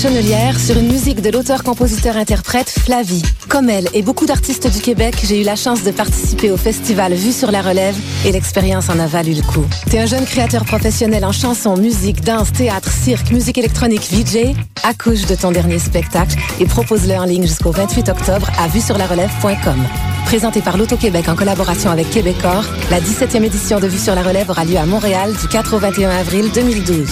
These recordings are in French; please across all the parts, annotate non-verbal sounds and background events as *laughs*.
Chenelière sur une musique de l'auteur-compositeur-interprète Flavie. Comme elle et beaucoup d'artistes du Québec, j'ai eu la chance de participer au festival Vue sur la relève et l'expérience en a valu le coup. T'es un jeune créateur professionnel en chanson, musique, danse, théâtre, cirque, musique électronique, VJ? Accouche de ton dernier spectacle et propose-le en ligne jusqu'au 28 octobre à vue sur la relève.com. Présenté par l'Auto-Québec en collaboration avec Québecor, la 17e édition de Vue sur la relève aura lieu à Montréal du 4 au 21 avril 2012.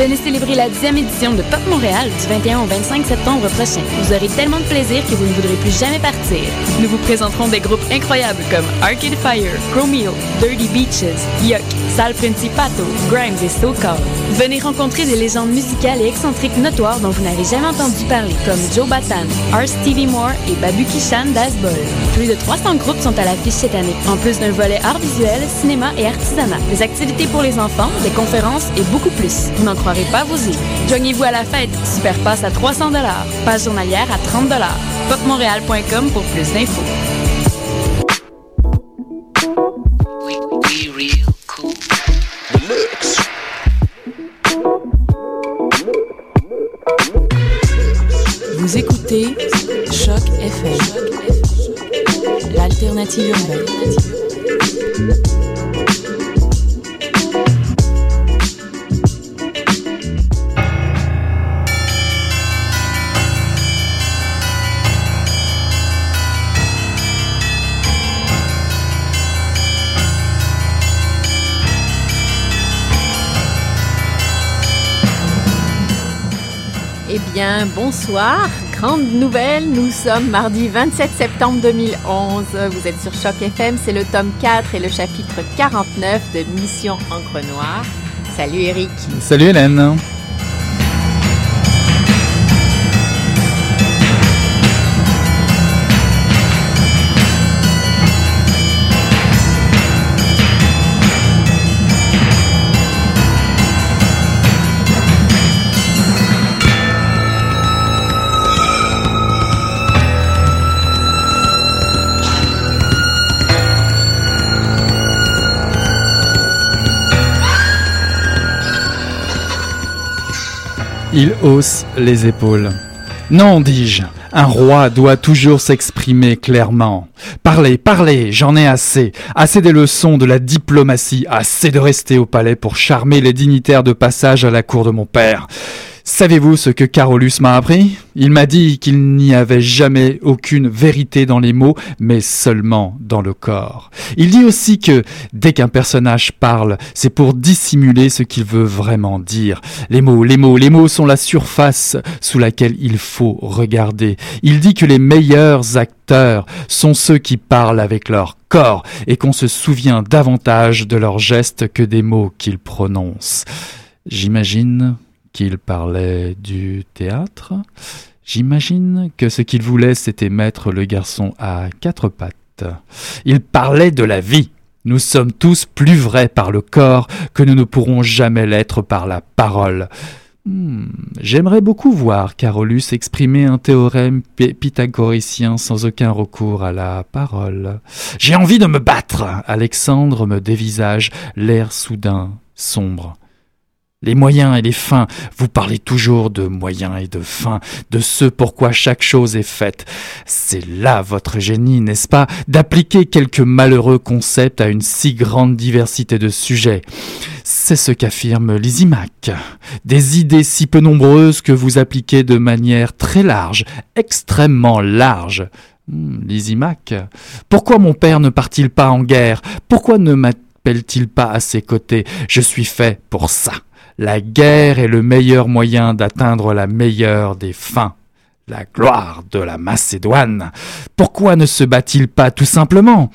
Venez célébrer la 10e édition de Pop Montréal du 21 au 25 septembre prochain. Vous aurez tellement de plaisir que vous ne voudrez plus jamais partir. Nous vous présenterons des groupes incroyables comme Arcade Fire, Chromeo, Dirty Beaches, Yuck, Sal Principato, Grimes et So Called. Venez rencontrer des légendes musicales et excentriques notoires dont vous n'avez jamais entendu parler, comme Joe Batan, R. Stevie Moore et Babu Kishan Dasbol. Plus de 300 groupes sont à l'affiche cette année, en plus d'un volet art visuel, cinéma et artisanat, des activités pour les enfants, des conférences et beaucoup plus. Vous n'en croirez pas vos yeux. Joignez-vous à la fête. Super passe à 300 Passe journalière à 30 Popmontréal.com pour plus d'infos. Vous écoutez Choc FM, l'alternative urbaine. Eh bien, bonsoir. Grande nouvelle, nous sommes mardi 27 septembre 2011. Vous êtes sur Choc FM, c'est le tome 4 et le chapitre 49 de Mission Encre Noire. Salut Eric. Salut Hélène. Il hausse les épaules. Non, dis-je, un roi doit toujours s'exprimer clairement. Parlez, parlez, j'en ai assez. Assez des leçons de la diplomatie, assez de rester au palais pour charmer les dignitaires de passage à la cour de mon père. Savez-vous ce que Carolus m'a appris? Il m'a dit qu'il n'y avait jamais aucune vérité dans les mots, mais seulement dans le corps. Il dit aussi que dès qu'un personnage parle, c'est pour dissimuler ce qu'il veut vraiment dire. Les mots, les mots, les mots sont la surface sous laquelle il faut regarder. Il dit que les meilleurs acteurs sont ceux qui parlent avec leur corps et qu'on se souvient davantage de leurs gestes que des mots qu'ils prononcent. J'imagine qu'il parlait du théâtre. J'imagine que ce qu'il voulait, c'était mettre le garçon à quatre pattes. Il parlait de la vie. Nous sommes tous plus vrais par le corps que nous ne pourrons jamais l'être par la parole. Hmm, j'aimerais beaucoup voir Carolus exprimer un théorème pythagoricien sans aucun recours à la parole. J'ai envie de me battre. Alexandre me dévisage, l'air soudain sombre. Les moyens et les fins, vous parlez toujours de moyens et de fins, de ce pourquoi chaque chose est faite. C'est là votre génie, n'est-ce pas, d'appliquer quelques malheureux concepts à une si grande diversité de sujets. C'est ce qu'affirme Lysimac. Des idées si peu nombreuses que vous appliquez de manière très large, extrêmement large. Hmm, Lysimac. Pourquoi mon père ne part-il pas en guerre? Pourquoi ne m'appelle-t-il pas à ses côtés? Je suis fait pour ça. La guerre est le meilleur moyen d'atteindre la meilleure des fins, la gloire de la Macédoine. Pourquoi ne se bat-il pas tout simplement?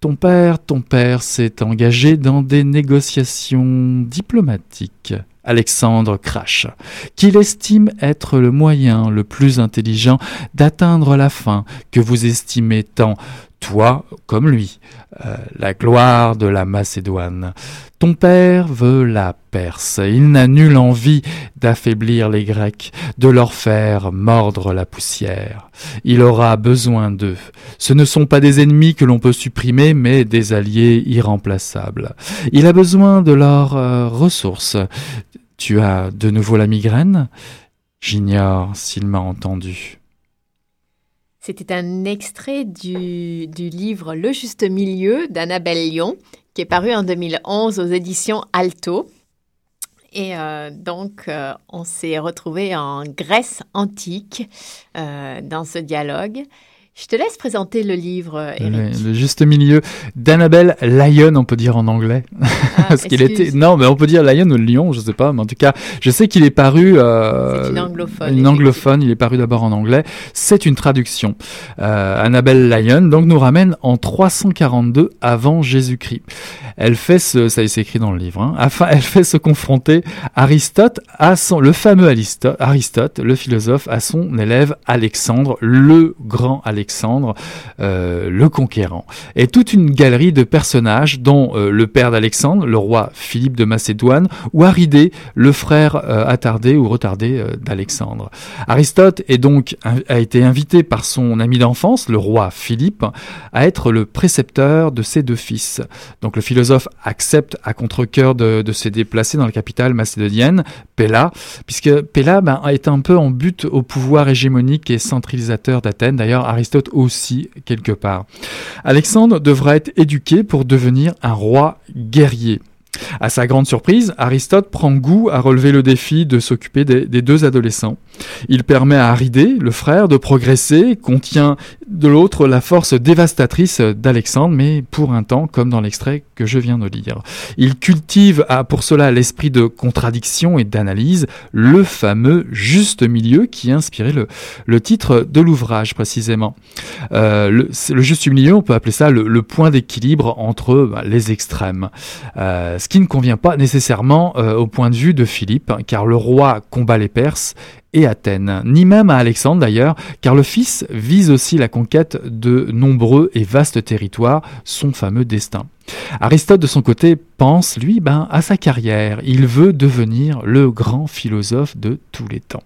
Ton père, ton père s'est engagé dans des négociations diplomatiques. Alexandre crache, qu'il estime être le moyen le plus intelligent d'atteindre la fin que vous estimez tant, toi comme lui, euh, la gloire de la Macédoine. Ton père veut la Perse, il n'a nulle envie d'affaiblir les Grecs, de leur faire mordre la poussière. Il aura besoin d'eux. Ce ne sont pas des ennemis que l'on peut supprimer, mais des alliés irremplaçables. Il a besoin de leurs euh, ressources. Tu as de nouveau la migraine? J'ignore s'il m'a entendu. C'était un extrait du, livre Le Juste Milieu d'Annabelle Lyon, qui est paru en 2011 aux éditions Alto. Et euh, donc, euh, on s'est retrouvé en Grèce antique euh, dans ce dialogue. Je te laisse présenter le livre, Eric. Le, juste milieu d'Annabelle Lyon, on peut dire en anglais. Ah, *laughs* Parce qu'il était. Non, mais on peut dire Lyon ou Lyon, je sais pas. Mais en tout cas, je sais qu'il est paru. Euh, C'est une anglophone. Une anglophone. Il est paru d'abord en anglais. C'est une traduction. Euh, Annabelle Lyon, donc, nous ramène en 342 avant Jésus-Christ. Elle fait ce, ça c'est écrit dans le livre. Hein, afin, elle fait se confronter Aristote à son, le fameux Aristote, Aristote, le philosophe, à son élève Alexandre, le grand Alexandre. Alexandre euh, le Conquérant. Et toute une galerie de personnages dont euh, le père d'Alexandre, le roi Philippe de Macédoine, ou Aridée, le frère euh, attardé ou retardé d'Alexandre. Aristote est donc a été invité par son ami d'enfance, le roi Philippe, à être le précepteur de ses deux fils. Donc le philosophe accepte à contre-cœur de, de se déplacer dans la capitale macédonienne, Pella, puisque Pella ben, est un peu en but au pouvoir hégémonique et centralisateur d'Athènes. D'ailleurs, Aristote aussi quelque part. Alexandre devra être éduqué pour devenir un roi guerrier. À sa grande surprise, Aristote prend goût à relever le défi de s'occuper des, des, deux adolescents. Il permet à Aridée, le frère, de progresser, contient de l'autre la force dévastatrice d'Alexandre, mais pour un temps, comme dans l'extrait que je viens de lire. Il cultive pour cela l'esprit de contradiction et d'analyse, le fameux juste milieu qui a inspiré le, titre de l'ouvrage précisément. Euh, le, juste milieu, on peut appeler ça le, point d'équilibre entre bah, les extrêmes. Euh, ce qui ne convient pas nécessairement euh, au point de vue de Philippe, car le roi combat les Perses et Athènes, ni même à Alexandre d'ailleurs, car le fils vise aussi la conquête de nombreux et vastes territoires, son fameux destin. Aristote de son côté pense, lui, ben, à sa carrière. Il veut devenir le grand philosophe de tous les temps.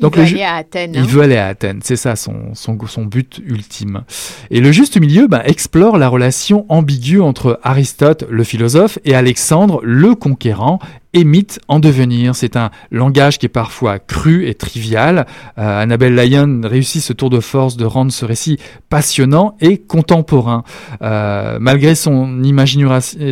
Donc il veut le, aller à Athènes. Il hein. veut aller à Athènes, c'est ça son, son, son, but ultime. Et le juste milieu ben, explore la relation ambiguë entre Aristote, le philosophe, et Alexandre, le conquérant, mythe en devenir. C'est un langage qui est parfois cru et trivial. Euh, Annabelle Lyon réussit ce tour de force de rendre ce récit passionnant et contemporain. Euh, malgré son,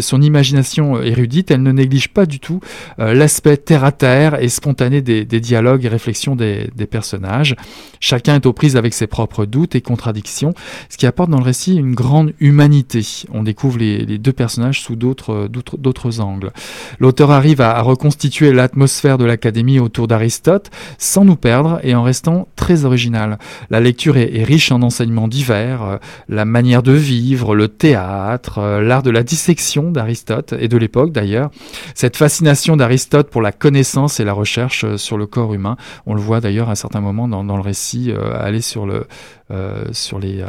son, imagination érudite, elle ne néglige pas du tout euh, l'aspect terre-à-terre et spontané des, dialogues et réflexions des, des, personnages. Chacun est aux prises avec ses propres doutes et contradictions, ce qui apporte dans le récit une grande humanité. On découvre les, les deux personnages sous d'autres angles. L'auteur arrive à à reconstituer l'atmosphère de l'académie autour d'Aristote sans nous perdre et en restant très original. La lecture est, est riche en enseignements divers, euh, la manière de vivre, le théâtre, euh, l'art de la dissection d'Aristote et de l'époque d'ailleurs. Cette fascination d'Aristote pour la connaissance et la recherche euh, sur le corps humain, on le voit d'ailleurs à certains moments dans, dans le récit aller sur le sur les,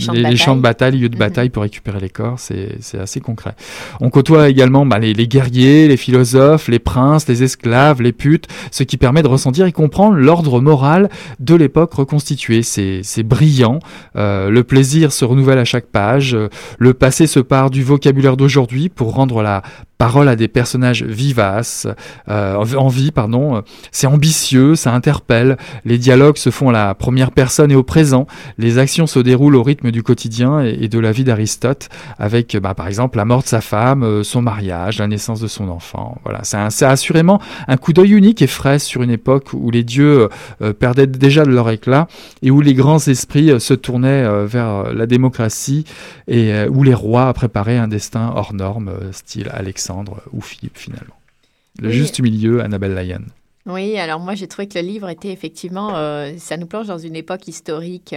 champs, les, de les champs de bataille, lieux de bataille mmh. pour récupérer les corps, c'est assez concret. On côtoie également bah, les, les, guerriers, les philosophes, les princes, les esclaves, les putes, ce qui permet de ressentir et comprendre l'ordre moral de l'époque reconstituée. C'est brillant, euh, le plaisir se renouvelle à chaque page, le passé se part du vocabulaire d'aujourd'hui pour rendre la parole à des personnages vivaces, euh, en vie, pardon. C'est ambitieux, ça interpelle. Les dialogues se font à la première personne et au présent. Les actions se déroulent au rythme du quotidien et, de la vie d'Aristote, avec, bah, par exemple, la mort de sa femme, euh, son mariage, la naissance de son enfant. Voilà, c'est assurément un coup d'œil unique et frais sur une époque où les dieux euh, perdaient déjà de leur éclat et où les grands esprits euh, se tournaient euh, vers la démocratie et euh, où les rois préparaient un destin hors norme, style Alexandre ou Philippe finalement. Le oui. juste milieu, Annabelle Lyon. Oui, alors moi j'ai trouvé que le livre était effectivement, euh, ça nous plonge dans une époque historique.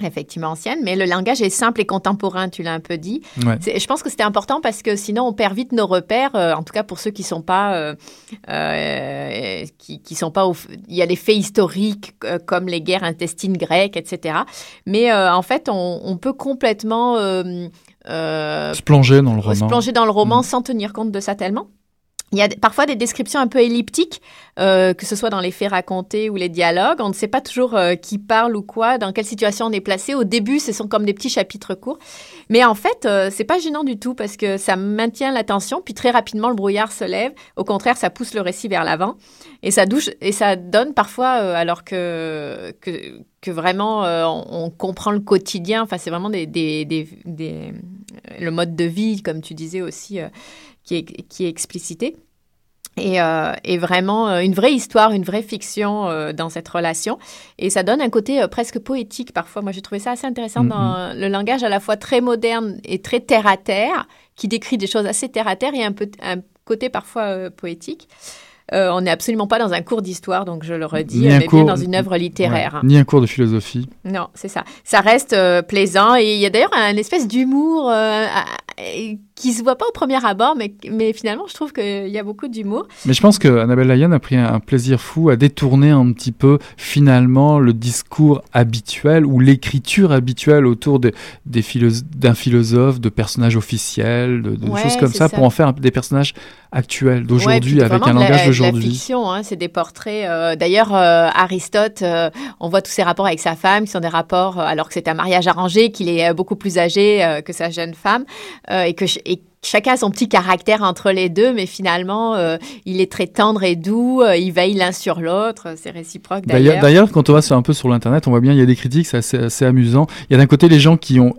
Effectivement ancienne, mais le langage est simple et contemporain, tu l'as un peu dit. Ouais. Je pense que c'était important parce que sinon on perd vite nos repères, euh, en tout cas pour ceux qui sont pas, euh, euh, qui, qui sont pas, au, il y a les faits historiques comme les guerres intestines grecques, etc. Mais en fait, on, on peut complètement se plonger dans le roman, se plonger dans le roman mmh. sans tenir compte de ça tellement. Il y a parfois des descriptions un peu elliptiques, euh, que ce soit dans les faits racontés ou les dialogues. On ne sait pas toujours euh, qui parle ou quoi, dans quelle situation on est placé. Au début, ce sont comme des petits chapitres courts. Mais en fait, euh, c'est pas gênant du tout parce que ça maintient l'attention, puis très rapidement, le brouillard se lève. Au contraire, ça pousse le récit vers l'avant. Et ça, et ça donne parfois, alors que, que, que vraiment on, on, comprend le quotidien, enfin, c'est vraiment des, des, des, des, le mode de vie, comme tu disais aussi qui est, qui est explicité. Et, euh, et, vraiment euh, une vraie histoire, une vraie fiction euh, dans cette relation. Et ça donne un côté euh, presque poétique parfois. Moi, j'ai trouvé ça assez intéressant Mhm. dans le langage à la fois très moderne et très terre à terre, qui décrit des choses assez terre à terre et un, peu, un côté parfois poétique. On n'est absolument pas dans un cours d'histoire, donc je le redis, Ni mais cours- bien dans une œuvre littéraire. Ouais, Ni un cours de philosophie. Non, c'est ça. Ça reste plaisant et il y a d'ailleurs un espèce d'humour qui se voit pas au premier abord, mais, mais finalement, je trouve qu'il y a beaucoup d'humour. Mais je pense que Annabelle Lyon a pris un, un plaisir fou à détourner un petit peu finalement le discours habituel ou l'écriture habituelle autour de- des philo- d'un philosophe, de personnages officiels, de, de Ouais, choses comme c'est ça, ça. pour en faire des personnages actuels d'aujourd'hui avec un de la- langage de La d'aujourd'hui. fiction, hein, c'est des portraits. euh, D'ailleurs, euh, Aristote, euh, on voit tous ses rapports avec sa femme, qui sont des rapports, alors que c'est un mariage arrangé, qu'il est beaucoup plus âgé que sa jeune femme, et que et chacun a son petit caractère entre les deux, mais finalement, euh, il est très tendre et doux, euh, ils veillent l'un sur l'autre, c'est réciproque D'ailleurs, d'ailleurs. quand on va sur- un peu sur l'internet, on voit bien il y a des critiques, c'est assez, assez amusant. Il y a d'un côté les gens qui ont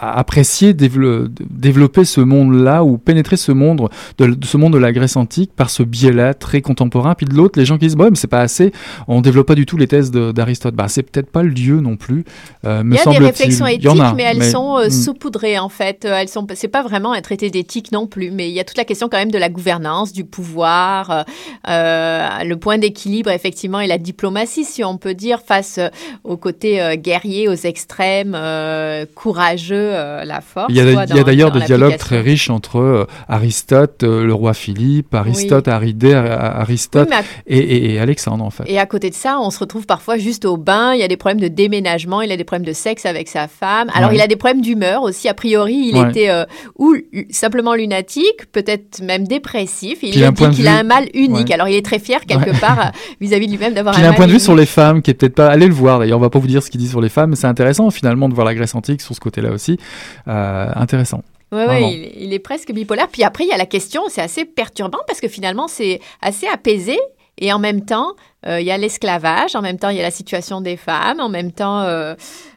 apprécié dévelop- développer ce monde-là ou pénétrer ce monde de, ce monde de la Grèce antique par ce biais-là très contemporain. Puis de l'autre, les gens qui disent bon, mais c'est pas assez. On développe pas du tout les thèses d'Aristote. Bah, c'est peut-être pas le dieu non plus. Euh, me Il y a des semble-t-il. réflexions Il éthiques, a, mais elles sont hmm. saupoudrées en fait. Elles sont, c'est pas vraiment un traité d'éthique non plus, mais il y a toute la question quand même de la gouvernance, du pouvoir, euh, euh, le point d'équilibre effectivement et la diplomatie, si on peut dire, face euh, au côté euh, guerrier, aux extrêmes, euh, courageux, euh, la force. Il y a, d'ailleurs des dialogues très riches entre Aristote, le roi Philippe, Aristote, Aridée, Ar- Ar- Oui, Aristote mais à et, et- et Alexandre en fait. Et à côté de ça, on se retrouve parfois juste au bain. Il y a des problèmes de déménagement, il a des problèmes de sexe avec sa femme. Alors, Ouais. il a des problèmes d'humeur aussi. A priori, il Ouais. était ou lu- simplement lunatique, peut-être même dépressif. Il Puis a un point dit de qu'il a vue- un mal unique. Ouais. Alors, il est très fier quelque part euh, vis-à-vis de lui-même d'avoir un il a un point de vue unique. sur les femmes qui est peut-être pas. Allez le voir d'ailleurs, on va pas vous dire ce qu'il dit sur les femmes, mais c'est intéressant finalement de voir la Grèce antique sur ce côté-là aussi. Euh, intéressant. Vraiment. ouais, il, il est presque bipolaire. Puis après, il y a la question, c'est assez perturbant parce que finalement, c'est assez apaisé. Et en même temps, euh, il y a l'esclavage, en même temps, il y a la situation des femmes, en même temps, euh,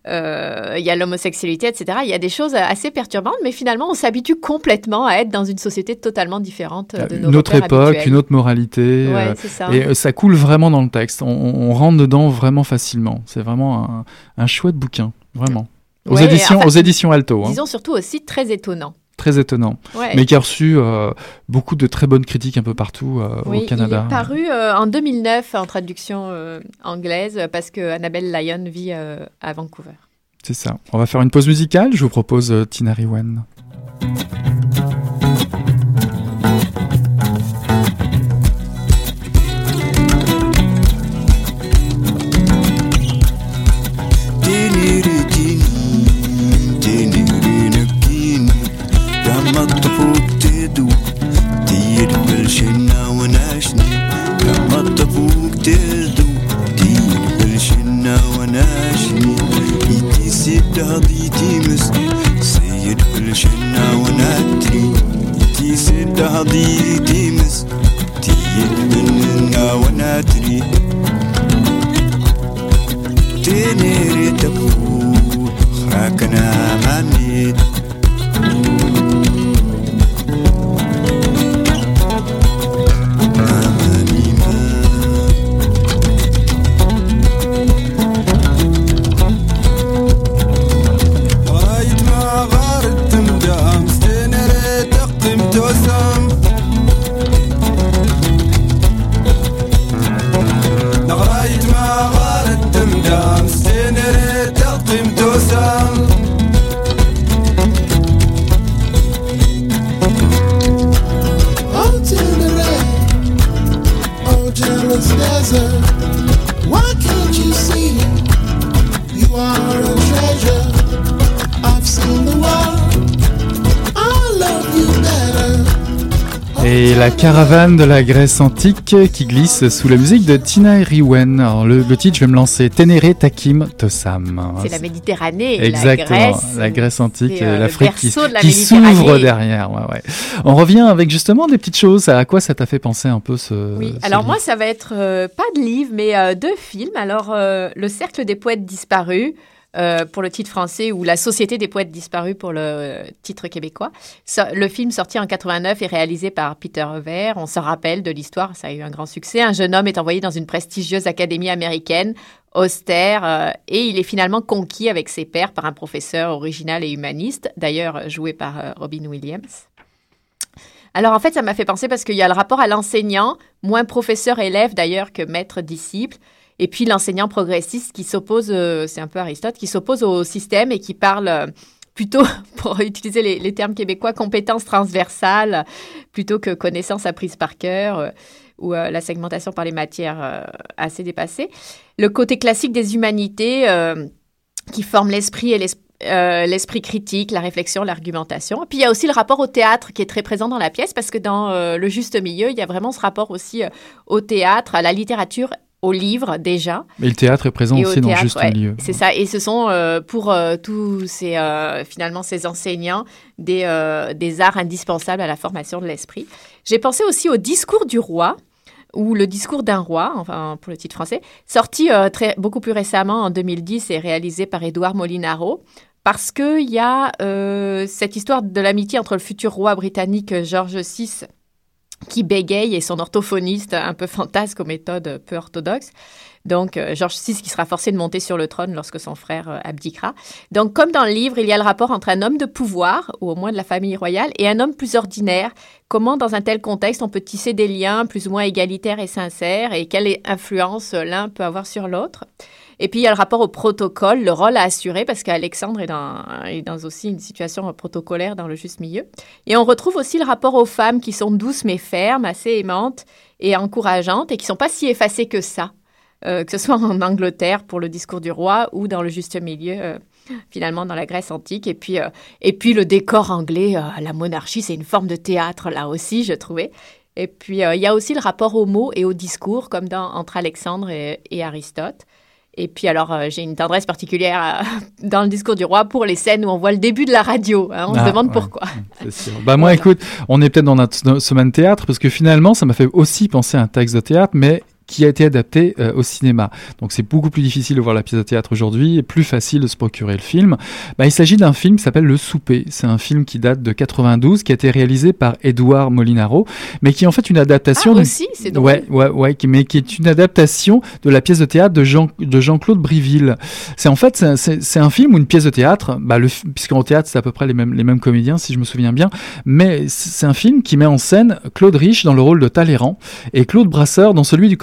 euh, il y a l'homosexualité, etc. Il y a des choses assez perturbantes, mais finalement, on s'habitue complètement à être dans une société totalement différente euh, de nos une autre époque, habituels. une autre moralité. Ouais, ça. et ça coule vraiment dans le texte. On, on rentre dedans vraiment facilement. C'est vraiment un, un chouette bouquin, vraiment. Aux Ouais, éditions, enfin, aux éditions Alto, hein. Disons surtout aussi très étonnant. Très étonnant. Ouais. Mais qui a reçu euh, beaucoup de très bonnes critiques un peu partout euh, Oui, au Canada. il est paru euh, en 2009 en traduction euh, anglaise parce que Annabelle Lyon vit à Vancouver. C'est ça. On va faire une pause musicale. Je vous propose Tina Riwen. La caravane de la Grèce antique qui glisse sous la musique de Tina Eriwen. Alors le, le titre, je vais me lancer Ténéré Takim Tosam. C'est la Méditerranée, Exactement, la Grèce. la Grèce antique euh, le l'Afrique qui, la s'ouvre derrière. Ouais, ouais. On revient avec justement des petites choses. À quoi ça t'a fait penser un peu ce. Oui, ce alors livre? moi, ça va être euh, pas de livre, mais euh, deux films. Alors, euh, Le Cercle des poètes disparus, euh, pour le titre français, ou La Société des poètes disparus pour le euh, titre québécois. Le film sorti en 89 est réalisé par Peter Weir. On se rappelle de l'histoire, ça a eu un grand succès. Un jeune homme est envoyé dans une prestigieuse académie américaine, austère, euh, et il est finalement conquis avec ses pairs par un professeur original et humaniste, d'ailleurs joué par euh, Robin Williams. Alors en fait, ça m'a fait penser parce qu'il y a le rapport à l'enseignant, moins professeur-élève d'ailleurs que maître-disciple, et puis l'enseignant progressiste qui s'oppose, euh, c'est un peu Aristote, qui s'oppose au système et qui parle euh, plutôt, *laughs* pour utiliser les, termes québécois, compétences transversales plutôt que connaissances apprises par cœur. euh, ou la segmentation par les matières assez dépassée. Le côté classique des humanités qui forment l'esprit et l'esprit critique, la réflexion, l'argumentation. Puis il y a aussi le rapport au théâtre qui est très présent dans la pièce parce que dans le juste milieu, il y a vraiment ce rapport aussi au théâtre, à la littérature, au livre déjà. Mais le théâtre est présent Et aussi dans théâtre, juste ouais, milieu. C'est ça. Et ce sont euh, pour euh, tous ces euh, finalement ces enseignants des, des arts indispensables à la formation de l'esprit. J'ai pensé aussi au discours du roi ou le discours d'un roi, enfin pour le titre français, sorti très, beaucoup plus récemment en 2010 et réalisé par Édouard Molinaro. Parce qu'il y a cette histoire de l'amitié entre le futur roi britannique George VI qui bégaye et son orthophoniste un peu fantasque aux méthodes peu orthodoxes. Donc, euh, George VI qui sera forcé de monter sur le trône lorsque son frère euh, abdiquera. Donc, comme dans le livre, il y a le rapport entre un homme de pouvoir, ou au moins de la famille royale, et un homme plus ordinaire. Comment, dans un tel contexte, on peut tisser des liens plus ou moins égalitaires et sincères, et quelle influence euh, l'un peut avoir sur l'autre? Et puis, il y a le rapport au protocole, le rôle à assurer, parce qu'Alexandre est dans, est dans aussi une situation protocolaire dans le juste milieu. Et on retrouve aussi le rapport aux femmes qui sont douces mais fermes, assez aimantes et encourageantes, et qui sont pas si effacées que ça. Euh, que ce soit en Angleterre pour le discours du roi ou dans le juste milieu, euh, finalement dans la Grèce antique. Et puis, euh, et puis le décor anglais, la monarchie, c'est une forme de théâtre là aussi, je trouvais. Et puis il y a aussi le rapport aux mots et au discours, comme dans, entre Alexandre et Aristote. Et puis alors, euh, j'ai une tendresse particulière euh, *laughs* dans le discours du roi pour les scènes où on voit le début de la radio. hein. on Ah, se demande ouais. pourquoi. *laughs* Sûr. Bah moi, Voilà. écoute, on est peut-être dans notre no- semaine théâtre parce que finalement, ça m'a fait aussi penser à un texte de théâtre, mais qui a été adapté euh, au cinéma. Donc c'est beaucoup plus difficile de voir la pièce de théâtre aujourd'hui et plus facile de se procurer le film. Bah, il s'agit d'un film qui s'appelle Le Souper. C'est un film qui date de 92, qui a été réalisé par Edouard Molinaro, mais qui est en fait une adaptation. Ah, d'une- aussi, c'est drôle. Ouais, ouais, ouais, mais qui est une adaptation de la pièce de théâtre de Jean de Jean-Claude Briville. C'est en fait c'est un- film ou une pièce de théâtre, bah le puisqu'en théâtre c'est à peu près les mêmes les mêmes comédiens si je me souviens bien, mais c'est un film qui met en scène Claude Rich dans le rôle de Talleyrand et Claude Brasseur dans celui du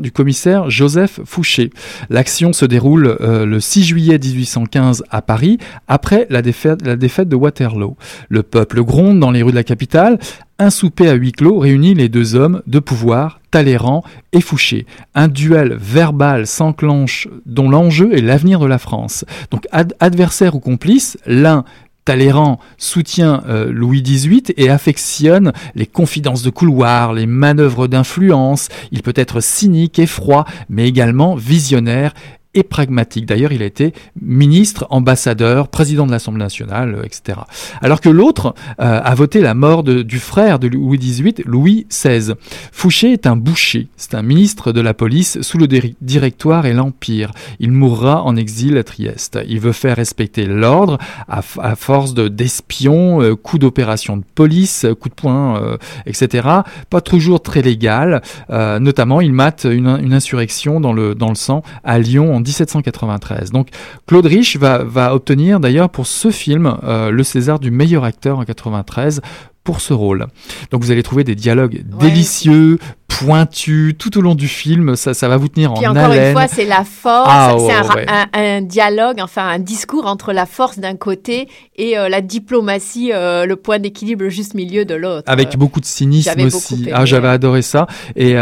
du commissaire Joseph Fouché. L'action se déroule euh, le 6 juillet 1815 à Paris après la défaite de Waterloo. Le peuple gronde dans les rues de la capitale. Un souper à huis clos réunit les deux hommes de pouvoir, Talleyrand et Fouché. Un duel verbal s'enclenche dont l'enjeu est l'avenir de la France. Donc ad- adversaire ou complice, l'un Talleyrand soutient euh, Louis XVIII et affectionne les confidences de couloir, les manœuvres d'influence. Il peut être cynique et froid, mais également visionnaire et pragmatique. D'ailleurs, il a été ministre, ambassadeur, président de l'Assemblée nationale, euh, etc. Alors que l'autre euh, a voté la mort de- du frère de Louis XVIII, Louis XVI. Fouché est un boucher, c'est un ministre de la police sous le dir- directoire et l'Empire. Il mourra en exil à Trieste. Il veut faire respecter l'ordre à, force de d'espions, euh, coups d'opération de police, coups de poing, euh, etc. Pas toujours très légal. Notamment, il mate une, une insurrection dans le, dans le sang à Lyon en 1793. Donc, Claude Rich va, va obtenir d'ailleurs pour ce film euh, le César du meilleur acteur en 93 pour ce rôle. Donc vous allez trouver des dialogues Ouais. délicieux, pointu tout au long du film. Ça, ça va vous tenir Puis en encore haleine. une fois, c'est la force, Ah, c'est un, ouais, ra- ouais. un- un dialogue, enfin un discours entre la force d'un côté et euh, la diplomatie, euh, le point d'équilibre, le juste milieu de l'autre. Avec Euh, beaucoup de cynisme aussi. ah, j'avais adoré ça. Et il y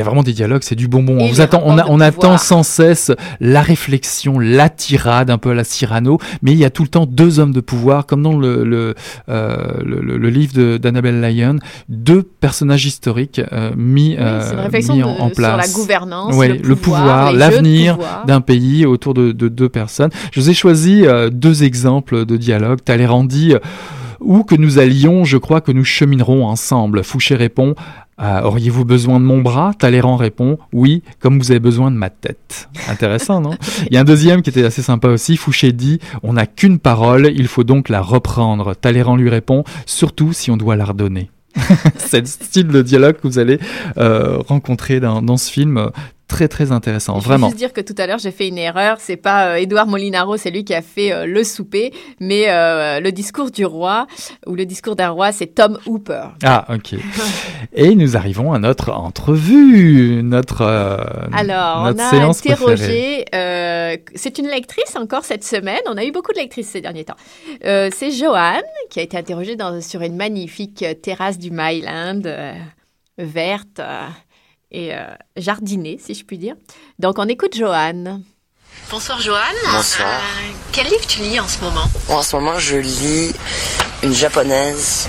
a vraiment des dialogues, c'est du bonbon. Et On, vous attend, on, a- attend sans cesse la réflexion, la tirade, un peu à la Cyrano. Mais il y a tout le temps deux hommes de pouvoir, comme dans le, le, le, livre de- d'Annabelle Lyon, deux personnages historiques mis, oui, euh, de- en, place. sur la gouvernance, Ouais, le pouvoir, l'avenir d'un pays autour de, de deux personnes. Je vous ai choisi euh, deux exemples de dialogue. Talleyrand dit euh, où que nous allions, je crois que nous cheminerons ensemble. Fouché répond euh, Auriez-vous besoin de mon bras? Talleyrand répond Oui, comme vous avez besoin de ma tête. Intéressant, non? Il y a un deuxième qui était assez sympa aussi. Fouché dit On n'a qu'une parole, il faut donc la reprendre. Talleyrand lui répond Surtout si on doit la redonner. *laughs* C'est le style de dialogue que vous allez euh, rencontrer dans, dans ce film. Très très intéressant, Je veux vraiment. juste dire que tout à l'heure j'ai fait une erreur. C'est pas euh, Édouard Molinaro, c'est lui qui a fait euh, le souper, mais euh, le discours du roi ou le discours d'un roi, c'est Tom Hooper. Ah, ok. Et nous arrivons à notre entrevue, notre, Alors, notre on a séance interrogé. c'est une lectrice encore cette semaine. On a eu beaucoup de lectrices ces derniers temps. C'est Joanne qui a été interrogée dans, sur une magnifique terrasse du Myland, verte et euh, jardinée, si je puis dire. Donc, on écoute Joanne. Bonsoir Joanne. Bonsoir. Euh, quel livre tu lis en ce moment? En ce moment, je lis une japonaise,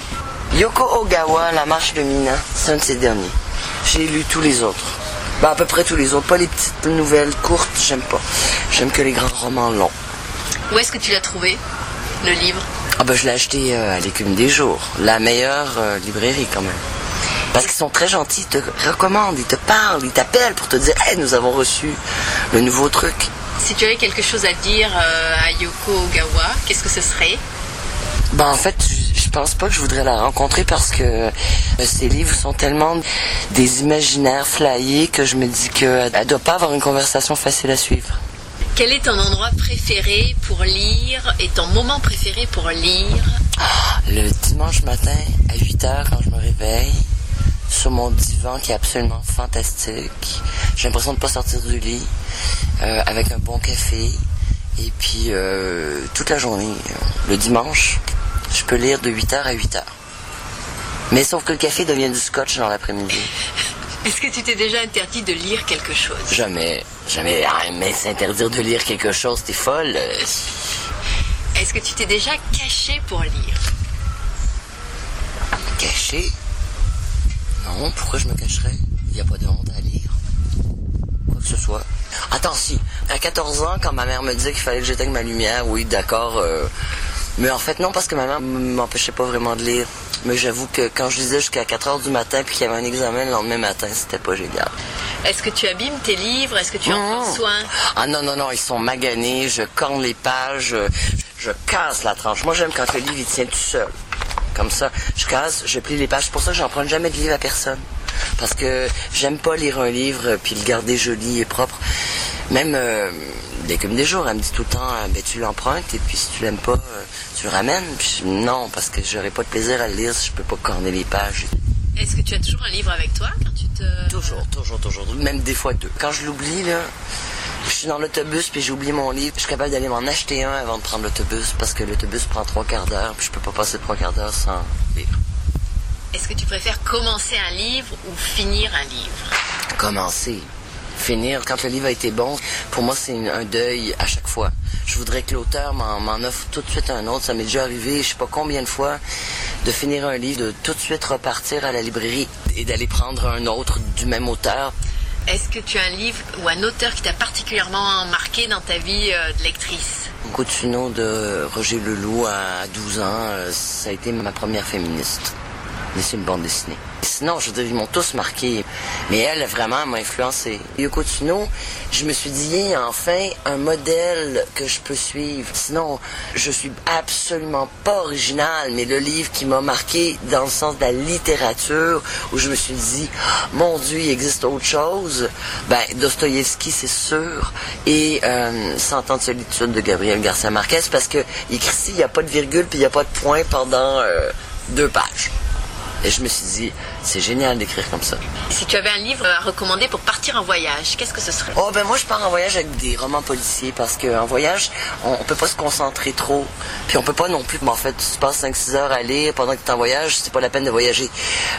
Yoko Ogawa, La marche de Mina. C'est un de ses derniers. J'ai lu tous les autres. Ben, à peu près tous les autres. Pas les petites nouvelles courtes, j'aime pas. J'aime que les grands romans longs. Où est-ce que tu l'as trouvé, le livre? Ah ben, je l'ai acheté euh, à l'écume des jours. La meilleure euh, librairie, quand même. Parce qu'ils sont très gentils, ils te recommandent, ils te parlent, ils t'appellent pour te dire « Hey, nous avons reçu le nouveau truc. Si tu avais quelque chose à dire euh, à Yoko Ogawa, qu'est-ce que ce serait? Ben en fait, je- je pense pas que je voudrais la rencontrer parce que euh, ces livres sont tellement des imaginaires flyés que je me dis qu'elle doit pas avoir une conversation facile à suivre. Quel est ton endroit préféré pour lire et ton moment préféré pour lire? Le dimanche matin à 8 heures quand je me réveille, sur mon divan qui est absolument fantastique, j'ai l'impression de pas sortir du lit, euh, avec un bon café, et puis euh, toute la journée, euh, le dimanche, je peux lire de 8 heures à 8 heures. Mais sauf que le café devient du scotch dans l'après-midi. *laughs* Est-ce que tu t'es déjà interdit de lire quelque chose? Jamais, jamais, ah, mais s'interdire de lire quelque chose, t'es folle. Est-ce que tu t'es déjà caché pour lire? Caché? Non, pourquoi je me cacherais Il n'y a pas de honte à lire. Quoi que ce soit. Attends, si, à 14 ans, quand ma mère me disait qu'il fallait que j'éteigne ma lumière, oui, d'accord. euh, Mais en fait, non, parce que ma mère m'empêchait pas vraiment de lire. Mais j'avoue que quand je lisais jusqu'à 4 heures du matin puis qu'il y avait un examen le lendemain matin, c'était pas génial. Est-ce que tu abîmes tes livres? Est-ce que tu en prends soin? Ah non, non, non, ils sont maganés, je corne les pages, je, je casse la tranche. Moi, j'aime quand le livre, il tient tout seul. Comme ça, je casse, je plie les pages. C'est pour ça que j'emprunte jamais de livre à personne. Parce que j'aime pas lire un livre euh, puis le garder joli et propre. Même euh, dès comme des jours, elle me dit tout le temps, euh, ben, tu l'empruntes et puis si tu l'aimes pas, euh, tu le ramènes. Puis non, parce que j'aurais pas de plaisir à le lire si je peux pas corner les pages. Est-ce que tu as toujours un livre avec toi quand tu te... Toujours, toujours, toujours. Même des fois deux. Quand je l'oublie, là, je suis dans l'autobus puis j'ai oublié mon livre. Je suis capable d'aller m'en acheter un avant de prendre l'autobus parce que l'autobus prend trois quarts d'heure puis je peux pas passer trois quarts d'heure sans lire. Est-ce que tu préfères commencer un livre ou finir un livre? Commencer. Finir. Quand le livre a été bon, pour moi, c'est un deuil à chaque fois. Je voudrais que l'auteur m'en m'en offre tout de suite un autre. Ça m'est déjà arrivé, je sais pas combien de fois, de finir un livre, de tout de suite repartir à la librairie et d'aller prendre un autre du même auteur. Est-ce que tu as un livre ou un auteur qui t'a particulièrement marqué dans ta vie euh, de lectrice? Coutuno de Roger Leloup à 12 ans, euh, ça a été ma première féministe. Mais c'est une bande dessinée. Sinon, je veux dire, ils m'ont tous marqué. Mais elle, vraiment, m'a influencé. Yoko Tsuno, je me suis dit, enfin un modèle que je peux suivre. Sinon, je suis absolument pas original, mais le livre qui m'a marqué dans le sens de la littérature, où je me suis dit, mon Dieu, il existe autre chose, ben, Dostoïevski, c'est sûr, et euh, Cent ans de solitude de Gabriel Garcia Marquez, parce que écrit il n'y a pas de virgule, puis il n'y a pas de point pendant euh, deux pages. Et je me suis dit, c'est génial d'écrire comme ça. Si tu avais un livre à recommander pour partir en voyage, qu'est-ce que ce serait? Oh ben moi je pars en voyage avec des romans policiers parce qu'en voyage, on, on peut pas se concentrer trop. Puis on peut pas non plus, mais en fait, tu passes 5-6 heures à lire pendant que tu es en voyage, c'est pas la peine de voyager.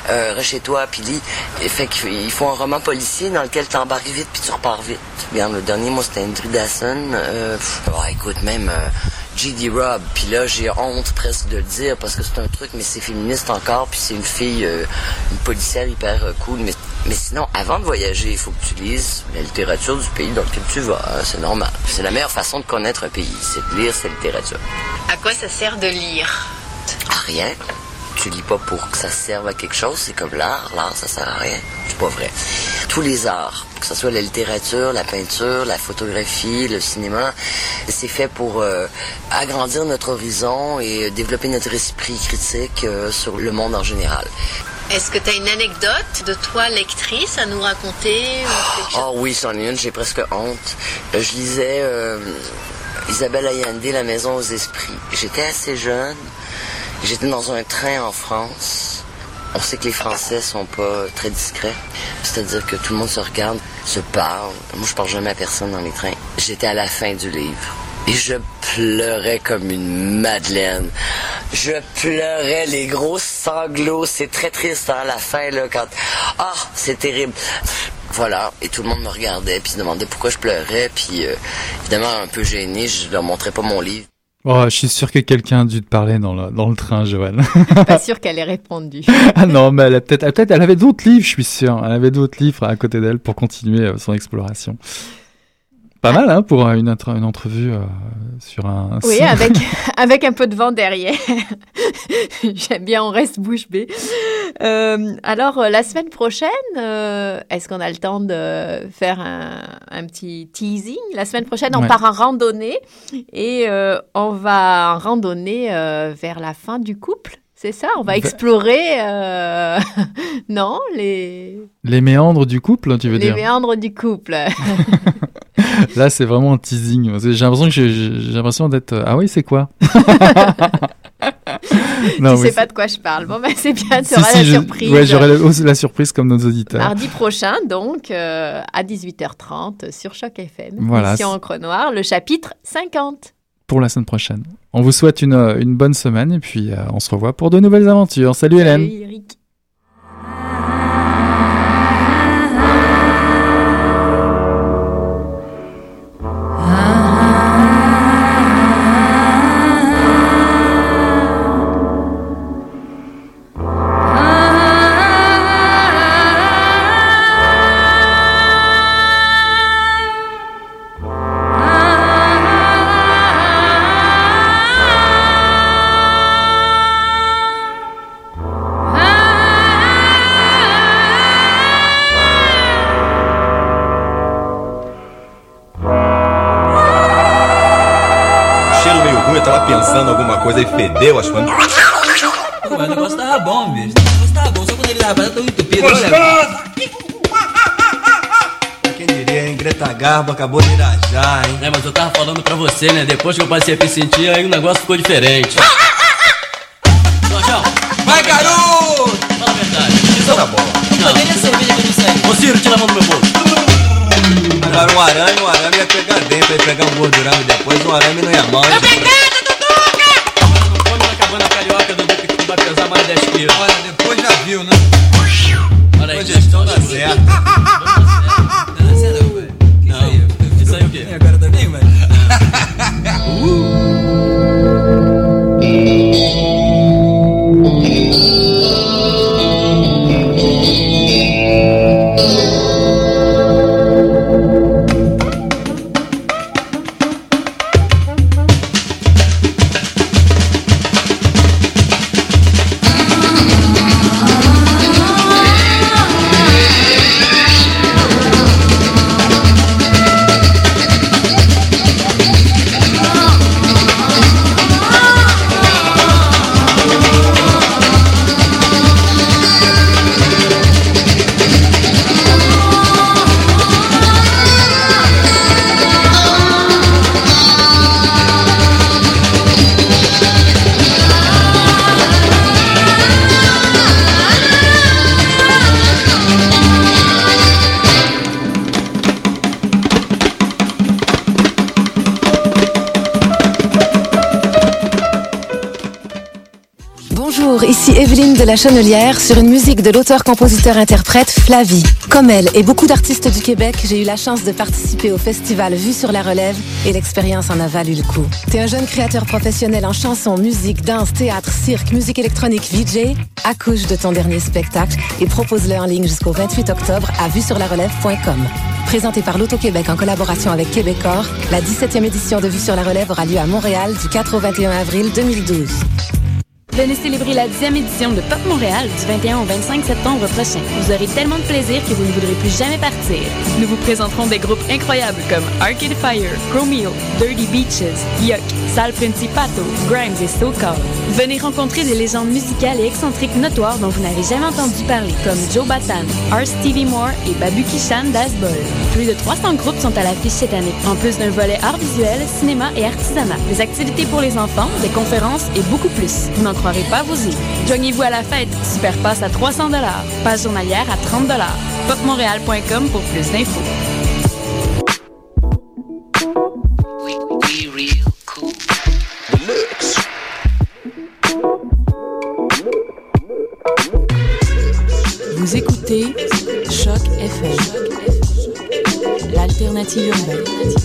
Euh, reste chez toi, puis lis. Et fait qu'il faut un roman policier dans lequel tu embarques vite puis tu repars vite. Bien, le dernier, moi, c'était Andrew Dawson. Euh, pff, oh, écoute, même... Euh, G.D. Robb, puis là j'ai honte presque de le dire parce que c'est un truc, mais c'est féministe encore, puis c'est une fille, euh, une policière hyper euh, cool. Mais, mais sinon, avant de voyager, il faut que tu lises la littérature du pays dans lequel tu vas, hein, c'est normal. C'est la meilleure façon de connaître un pays, c'est de lire sa littérature. À quoi ça sert de lire? À rien. Tu lis pas pour que ça serve à quelque chose, c'est comme l'art. L'art, ça sert à rien. C'est pas vrai. Tous les arts, que ce soit la littérature, la peinture, la photographie, le cinéma, c'est fait pour euh, agrandir notre horizon et développer notre esprit critique euh, sur le monde en général. Est-ce que tu as une anecdote de toi, lectrice, à nous raconter ou Oh oui, c'en est une, j'ai presque honte. Euh, Je lisais euh, Isabelle Allende, La Maison aux Esprits. J'étais assez jeune. J'étais dans un train en France. On sait que les Français sont pas très discrets. C'est-à-dire que tout le monde se regarde, se parle. Moi, je parle jamais à personne dans les trains. J'étais à la fin du livre. Et je pleurais comme une madeleine. Je pleurais les gros sanglots. C'est très triste hein, à la fin, là, quand... Ah, c'est terrible. Voilà, et tout le monde me regardait, puis se demandait pourquoi je pleurais, puis euh, évidemment un peu gêné, je leur montrais pas mon livre. Oh, je suis sûr que quelqu'un a dû te parler dans le, dans le train, Joanne. Pas *laughs* sûr qu'elle ait répondu. ah non, mais elle a peut-être, peut-être, elle avait d'autres livres, je suis sûr. Elle avait d'autres livres à côté d'elle pour continuer euh, son exploration. Pas mal, hein, pour euh, une, entre- une entrevue euh, sur un. Oui, avec, *laughs* avec un peu de vent derrière. *laughs* J'aime bien, on reste bouche bée. *laughs* Euh, alors, euh, la semaine prochaine, euh, est-ce qu'on a le temps de faire un, un petit teasing? La semaine prochaine, on Ouais. part en randonnée et euh, on va en randonnée vers la fin du couple. C'est ça? On va explorer, euh, *laughs* non, les, Les méandres du couple, tu veux les dire? méandres du couple. *laughs* Là, c'est vraiment un teasing. J'ai l'impression que j'ai- j'ai j'ai l'impression d'être. Ah oui, c'est quoi Non, tu sais pas de quoi je parle. Bon, ben c'est bien, tu Si, auras si, la je- surprise. Ouais, j'aurai la, la surprise comme nos auditeurs. Mardi prochain, donc, euh, à 18h30 sur Choc FM. Voilà. Mission Encre Noire, le chapitre 50. Pour la semaine prochaine. On vous souhaite une, euh, une bonne semaine et puis euh, on se revoit pour de nouvelles aventures. Salut Hélène. Salut, Eric. Fedeu, acho que. Pô, mas o negócio tava bom, bicho. O negócio tava bom, só quando ele tava tão entupido. Olha, Quem diria, hein? Greta Garbo acabou de irajar, hein? É, mas eu tava falando pra você, né? Depois que eu passei a me sentir, aí o negócio ficou diferente. Jorjão, Vai, garoto! fala a verdade. Isso tá bom. Não, cadê a cerveja que eu me saí? Ô Ciro, tira a mão do meu bolso. Agora um arame, um arame ia pegar dentro, ia pegar um gordurame depois, um arame não ia mal. hein? Olha, depois já viu, né? Olha aí, Depois já gestão tá da Ici Evelyne de la Chenelière sur une musique de l'auteur-compositeur-interprète Flavie. Comme elle et beaucoup d'artistes du Québec, j'ai eu la chance de participer au festival Vue sur la relève et l'expérience en a valu le coup. T'es un jeune créateur professionnel en chanson, musique, danse, théâtre, cirque, musique électronique, VJ? Accouche de ton dernier spectacle et propose-le en ligne jusqu'au 28 octobre à vuesurlarelève.com. Présenté par l'Auto-Québec en collaboration avec Québecor, la 17e édition de Vue sur la relève aura lieu à Montréal du 4 au 21 avril 2012. Venez célébrer la 10e édition de Pop Montréal du 21 au 25 septembre prochain. Vous aurez tellement de plaisir que vous ne voudrez plus jamais partir. Nous vous présenterons des groupes incroyables comme Arcade Fire, Chromeo, Dirty Beaches, Yuck, Sal Principato, Grimes et So Called. Venez rencontrer des légendes musicales et excentriques notoires dont vous n'avez jamais entendu parler, comme Joe Batan, R. Stevie Moore et Babu Kishan Dasbol. Plus de 300 groupes sont à l'affiche cette année, en plus d'un volet art visuel, cinéma et artisanat, des activités pour les enfants, des conférences et beaucoup plus. Vous n'en croirez pas vos yeux. Joignez-vous à la fête. Super passe à 300 Passe journalière à 30 Popmontréal.com pour plus d'infos. Choc FM, l'alternative urbaine.